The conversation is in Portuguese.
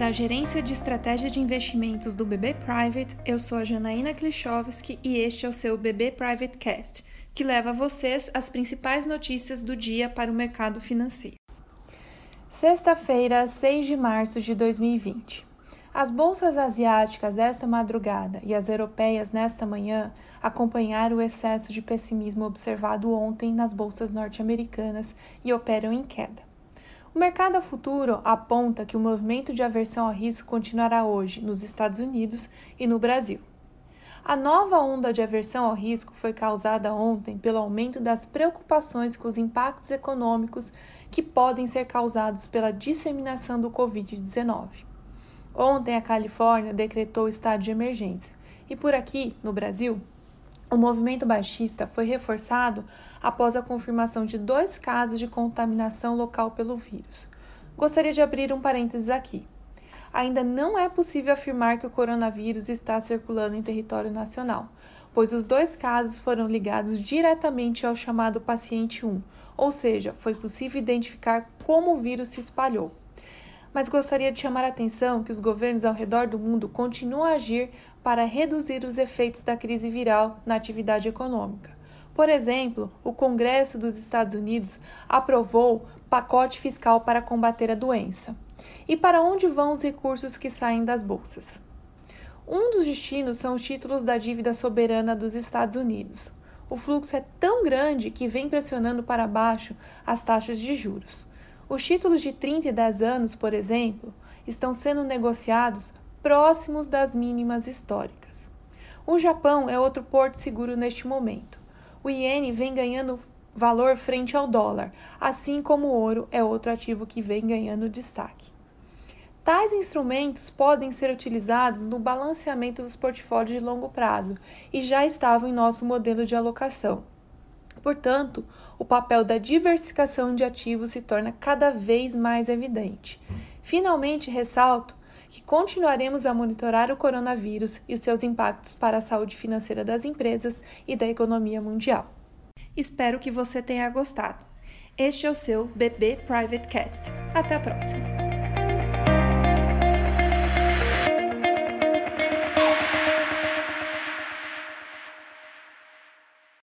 Da Gerência de Estratégia de Investimentos do BB Private, eu sou a Janaína Klichowski e este é o seu BB Private Cast, que leva a vocês as principais notícias do dia para o mercado financeiro. Sexta-feira, 6 de março de 2020. As bolsas asiáticas esta madrugada e as europeias nesta manhã acompanharam o excesso de pessimismo observado ontem nas bolsas norte-americanas e operam em queda. O mercado futuro aponta que o movimento de aversão ao risco continuará hoje nos Estados Unidos e no Brasil. A nova onda de aversão ao risco foi causada ontem pelo aumento das preocupações com os impactos econômicos que podem ser causados pela disseminação do Covid-19. Ontem, a Califórnia decretou estado de emergência e por aqui, no Brasil, o movimento baixista foi reforçado após a confirmação de dois casos de contaminação local pelo vírus. Gostaria de abrir um parênteses aqui. Ainda não é possível afirmar que o coronavírus está circulando em território nacional, pois os dois casos foram ligados diretamente ao chamado paciente 1, ou seja, foi possível identificar como o vírus se espalhou mas gostaria de chamar a atenção que os governos ao redor do mundo continuam a agir para reduzir os efeitos da crise viral na atividade econômica. Por exemplo, o Congresso dos Estados Unidos aprovou pacote fiscal para combater a doença. E para onde vão os recursos que saem das bolsas? Um dos destinos são os títulos da dívida soberana dos Estados Unidos. O fluxo é tão grande que vem pressionando para baixo as taxas de juros. Os títulos de 30 e 10 anos, por exemplo, estão sendo negociados próximos das mínimas históricas. O Japão é outro porto seguro neste momento. O iene vem ganhando valor frente ao dólar, assim como o ouro é outro ativo que vem ganhando destaque. Tais instrumentos podem ser utilizados no balanceamento dos portfólios de longo prazo e já estavam em nosso modelo de alocação. Portanto, o papel da diversificação de ativos se torna cada vez mais evidente. Finalmente, ressalto que continuaremos a monitorar o coronavírus e os seus impactos para a saúde financeira das empresas e da economia mundial. Espero que você tenha gostado. Este é o seu BB Private Cast. Até a próxima!